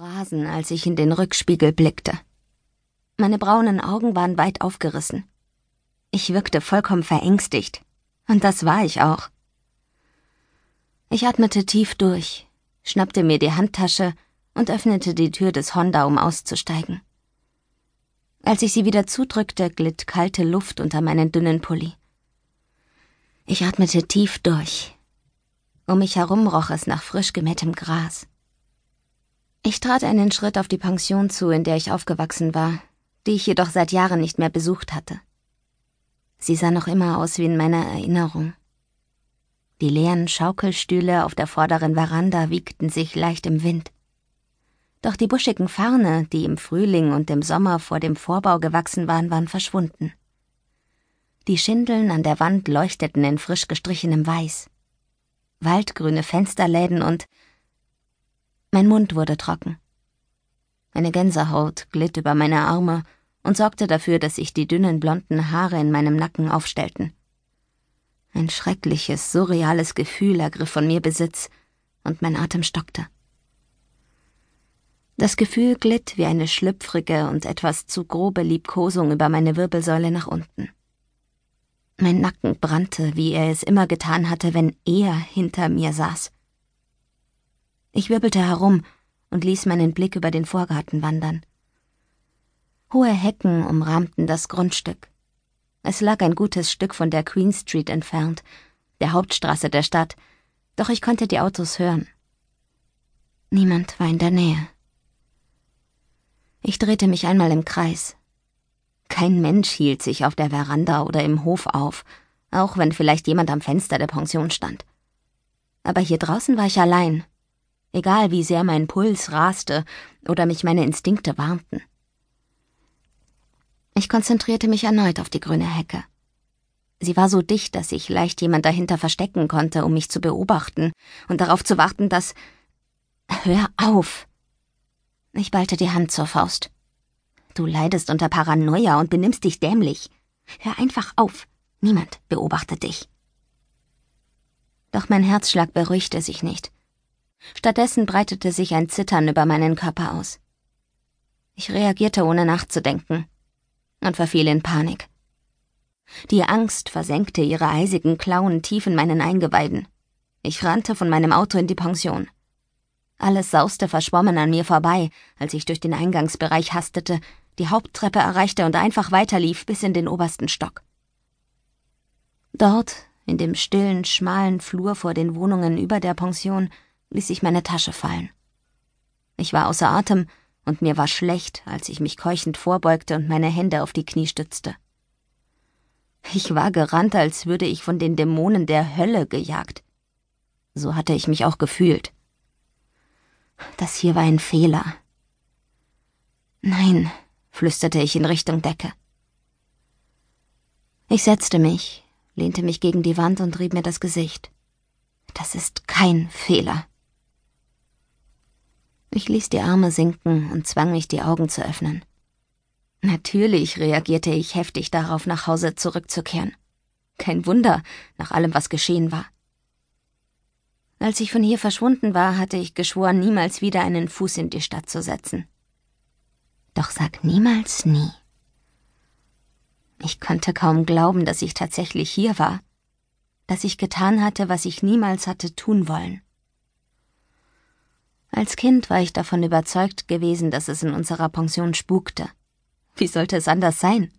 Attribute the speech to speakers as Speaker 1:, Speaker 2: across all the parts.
Speaker 1: Rasen, als ich in den Rückspiegel blickte. Meine braunen Augen waren weit aufgerissen. Ich wirkte vollkommen verängstigt. Und das war ich auch. Ich atmete tief durch, schnappte mir die Handtasche und öffnete die Tür des Honda, um auszusteigen. Als ich sie wieder zudrückte, glitt kalte Luft unter meinen dünnen Pulli. Ich atmete tief durch. Um mich herum roch es nach frisch gemähtem Gras. Ich trat einen Schritt auf die Pension zu, in der ich aufgewachsen war, die ich jedoch seit Jahren nicht mehr besucht hatte. Sie sah noch immer aus wie in meiner Erinnerung. Die leeren Schaukelstühle auf der vorderen Veranda wiegten sich leicht im Wind. Doch die buschigen Farne, die im Frühling und im Sommer vor dem Vorbau gewachsen waren, waren verschwunden. Die Schindeln an der Wand leuchteten in frisch gestrichenem Weiß. Waldgrüne Fensterläden und mein Mund wurde trocken. Eine Gänsehaut glitt über meine Arme und sorgte dafür, dass sich die dünnen blonden Haare in meinem Nacken aufstellten. Ein schreckliches, surreales Gefühl ergriff von mir Besitz, und mein Atem stockte. Das Gefühl glitt wie eine schlüpfrige und etwas zu grobe Liebkosung über meine Wirbelsäule nach unten. Mein Nacken brannte, wie er es immer getan hatte, wenn er hinter mir saß. Ich wirbelte herum und ließ meinen Blick über den Vorgarten wandern. Hohe Hecken umrahmten das Grundstück. Es lag ein gutes Stück von der Queen Street entfernt, der Hauptstraße der Stadt, doch ich konnte die Autos hören. Niemand war in der Nähe. Ich drehte mich einmal im Kreis. Kein Mensch hielt sich auf der Veranda oder im Hof auf, auch wenn vielleicht jemand am Fenster der Pension stand. Aber hier draußen war ich allein, egal wie sehr mein Puls raste oder mich meine Instinkte warnten. Ich konzentrierte mich erneut auf die grüne Hecke. Sie war so dicht, dass sich leicht jemand dahinter verstecken konnte, um mich zu beobachten und darauf zu warten, dass. Hör auf! Ich ballte die Hand zur Faust. Du leidest unter Paranoia und benimmst dich dämlich. Hör einfach auf. Niemand beobachtet dich. Doch mein Herzschlag beruhigte sich nicht. Stattdessen breitete sich ein Zittern über meinen Körper aus. Ich reagierte ohne nachzudenken und verfiel in Panik. Die Angst versenkte ihre eisigen Klauen tief in meinen Eingeweiden. Ich rannte von meinem Auto in die Pension. Alles sauste verschwommen an mir vorbei, als ich durch den Eingangsbereich hastete, die Haupttreppe erreichte und einfach weiterlief bis in den obersten Stock. Dort, in dem stillen, schmalen Flur vor den Wohnungen über der Pension, ließ ich meine Tasche fallen. Ich war außer Atem und mir war schlecht, als ich mich keuchend vorbeugte und meine Hände auf die Knie stützte. Ich war gerannt, als würde ich von den Dämonen der Hölle gejagt. So hatte ich mich auch gefühlt. Das hier war ein Fehler. Nein, flüsterte ich in Richtung Decke. Ich setzte mich, lehnte mich gegen die Wand und rieb mir das Gesicht. Das ist kein Fehler. Ich ließ die Arme sinken und zwang mich, die Augen zu öffnen. Natürlich reagierte ich heftig darauf, nach Hause zurückzukehren. Kein Wunder, nach allem, was geschehen war. Als ich von hier verschwunden war, hatte ich geschworen, niemals wieder einen Fuß in die Stadt zu setzen. Doch sag niemals nie. Ich konnte kaum glauben, dass ich tatsächlich hier war, dass ich getan hatte, was ich niemals hatte tun wollen. Als Kind war ich davon überzeugt gewesen, dass es in unserer Pension spukte. Wie sollte es anders sein?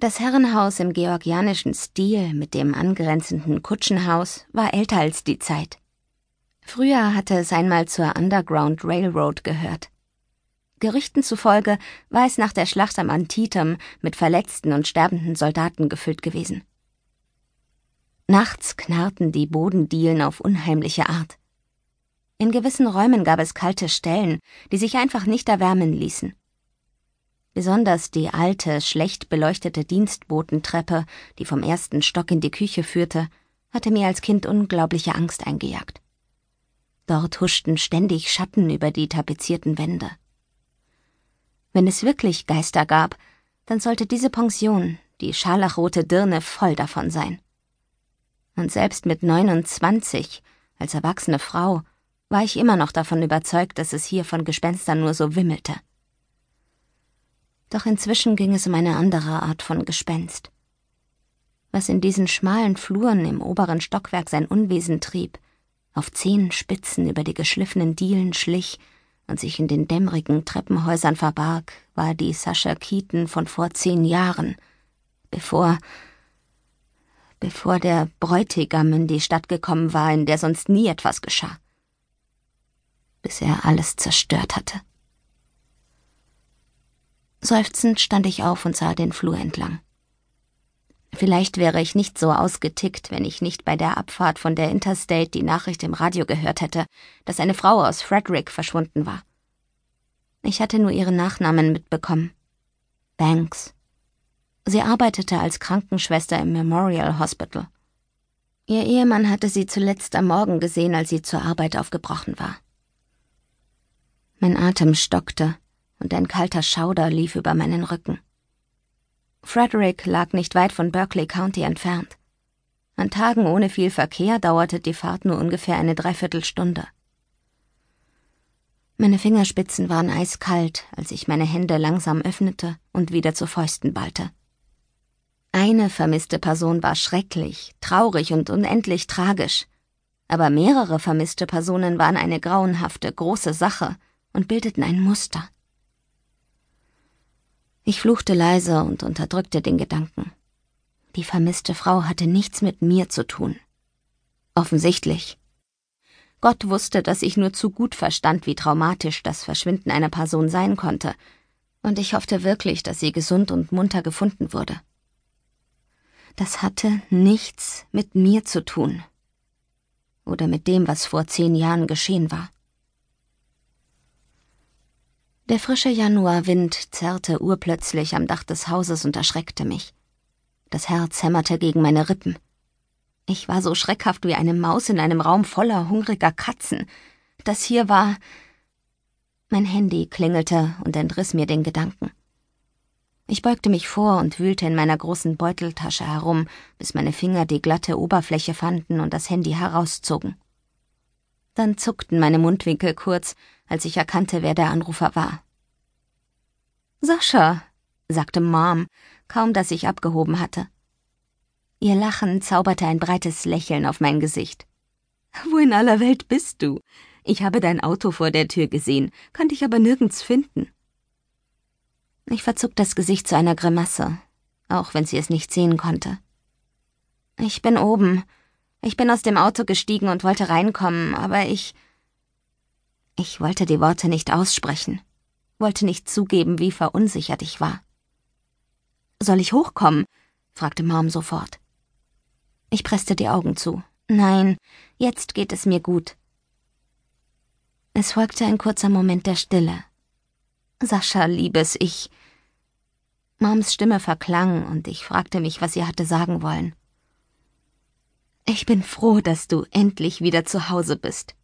Speaker 1: Das Herrenhaus im georgianischen Stil mit dem angrenzenden Kutschenhaus war älter als die Zeit. Früher hatte es einmal zur Underground Railroad gehört. Gerüchten zufolge war es nach der Schlacht am Antietam mit verletzten und sterbenden Soldaten gefüllt gewesen. Nachts knarrten die Bodendielen auf unheimliche Art. In gewissen Räumen gab es kalte Stellen, die sich einfach nicht erwärmen ließen. Besonders die alte, schlecht beleuchtete Dienstbotentreppe, die vom ersten Stock in die Küche führte, hatte mir als Kind unglaubliche Angst eingejagt. Dort huschten ständig Schatten über die tapezierten Wände. Wenn es wirklich Geister gab, dann sollte diese Pension, die scharlachrote Dirne, voll davon sein. Und selbst mit 29, als erwachsene Frau, war ich immer noch davon überzeugt, dass es hier von Gespenstern nur so wimmelte. Doch inzwischen ging es um eine andere Art von Gespenst. Was in diesen schmalen Fluren im oberen Stockwerk sein Unwesen trieb, auf Zehenspitzen über die geschliffenen Dielen schlich und sich in den dämmerigen Treppenhäusern verbarg, war die Sascha Keaton von vor zehn Jahren, bevor bevor der Bräutigam in die Stadt gekommen war, in der sonst nie etwas geschah. Bis er alles zerstört hatte. Seufzend stand ich auf und sah den Flur entlang. Vielleicht wäre ich nicht so ausgetickt, wenn ich nicht bei der Abfahrt von der Interstate die Nachricht im Radio gehört hätte, dass eine Frau aus Frederick verschwunden war. Ich hatte nur ihren Nachnamen mitbekommen. Banks. Sie arbeitete als Krankenschwester im Memorial Hospital. Ihr Ehemann hatte sie zuletzt am Morgen gesehen, als sie zur Arbeit aufgebrochen war. Mein Atem stockte und ein kalter Schauder lief über meinen Rücken. Frederick lag nicht weit von Berkeley County entfernt. An Tagen ohne viel Verkehr dauerte die Fahrt nur ungefähr eine Dreiviertelstunde. Meine Fingerspitzen waren eiskalt, als ich meine Hände langsam öffnete und wieder zu Fäusten ballte. Eine vermisste Person war schrecklich, traurig und unendlich tragisch, aber mehrere vermisste Personen waren eine grauenhafte, große Sache und bildeten ein Muster. Ich fluchte leise und unterdrückte den Gedanken. Die vermisste Frau hatte nichts mit mir zu tun. Offensichtlich. Gott wusste, dass ich nur zu gut verstand, wie traumatisch das Verschwinden einer Person sein konnte, und ich hoffte wirklich, dass sie gesund und munter gefunden wurde. Das hatte nichts mit mir zu tun. Oder mit dem, was vor zehn Jahren geschehen war. Der frische Januarwind zerrte urplötzlich am Dach des Hauses und erschreckte mich. Das Herz hämmerte gegen meine Rippen. Ich war so schreckhaft wie eine Maus in einem Raum voller hungriger Katzen. Das hier war. Mein Handy klingelte und entriss mir den Gedanken. Ich beugte mich vor und wühlte in meiner großen Beuteltasche herum, bis meine Finger die glatte Oberfläche fanden und das Handy herauszogen. Dann zuckten meine Mundwinkel kurz, als ich erkannte, wer der Anrufer war. Sascha, sagte Mom, kaum dass ich abgehoben hatte. Ihr Lachen zauberte ein breites Lächeln auf mein Gesicht. Wo in aller Welt bist du? Ich habe dein Auto vor der Tür gesehen, kann dich aber nirgends finden. Ich verzog das Gesicht zu einer Grimasse, auch wenn sie es nicht sehen konnte. Ich bin oben. Ich bin aus dem Auto gestiegen und wollte reinkommen, aber ich. Ich wollte die Worte nicht aussprechen, wollte nicht zugeben, wie verunsichert ich war. Soll ich hochkommen? fragte Mom sofort. Ich presste die Augen zu. Nein, jetzt geht es mir gut. Es folgte ein kurzer Moment der Stille. Sascha, liebes Ich. Moms Stimme verklang und ich fragte mich, was sie hatte sagen wollen. Ich bin froh, dass du endlich wieder zu Hause bist.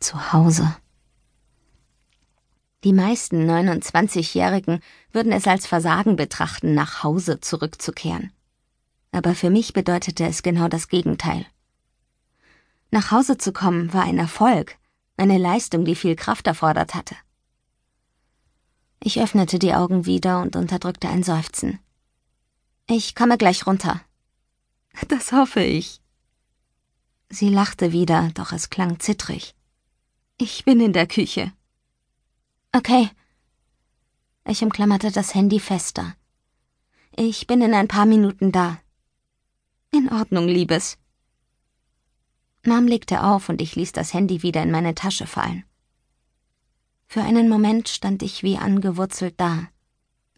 Speaker 1: Zu Hause. Die meisten 29-Jährigen würden es als Versagen betrachten, nach Hause zurückzukehren. Aber für mich bedeutete es genau das Gegenteil. Nach Hause zu kommen war ein Erfolg, eine Leistung, die viel Kraft erfordert hatte. Ich öffnete die Augen wieder und unterdrückte ein Seufzen. Ich komme gleich runter. Das hoffe ich. Sie lachte wieder, doch es klang zittrig. Ich bin in der Küche. Okay. Ich umklammerte das Handy fester. Ich bin in ein paar Minuten da. In Ordnung, Liebes. Mom legte auf und ich ließ das Handy wieder in meine Tasche fallen. Für einen Moment stand ich wie angewurzelt da.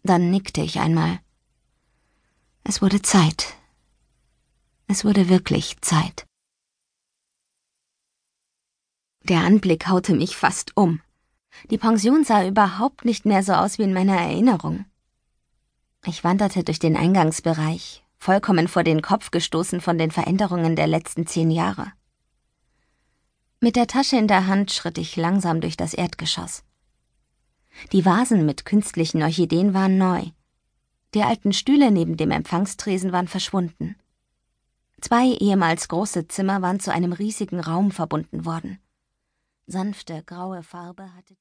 Speaker 1: Dann nickte ich einmal. Es wurde Zeit. Es wurde wirklich Zeit. Der Anblick haute mich fast um. Die Pension sah überhaupt nicht mehr so aus wie in meiner Erinnerung. Ich wanderte durch den Eingangsbereich, vollkommen vor den Kopf gestoßen von den Veränderungen der letzten zehn Jahre. Mit der Tasche in der Hand schritt ich langsam durch das Erdgeschoss. Die Vasen mit künstlichen Orchideen waren neu. Die alten Stühle neben dem Empfangstresen waren verschwunden. Zwei ehemals große Zimmer waren zu einem riesigen Raum verbunden worden. Sanfte graue Farbe hatte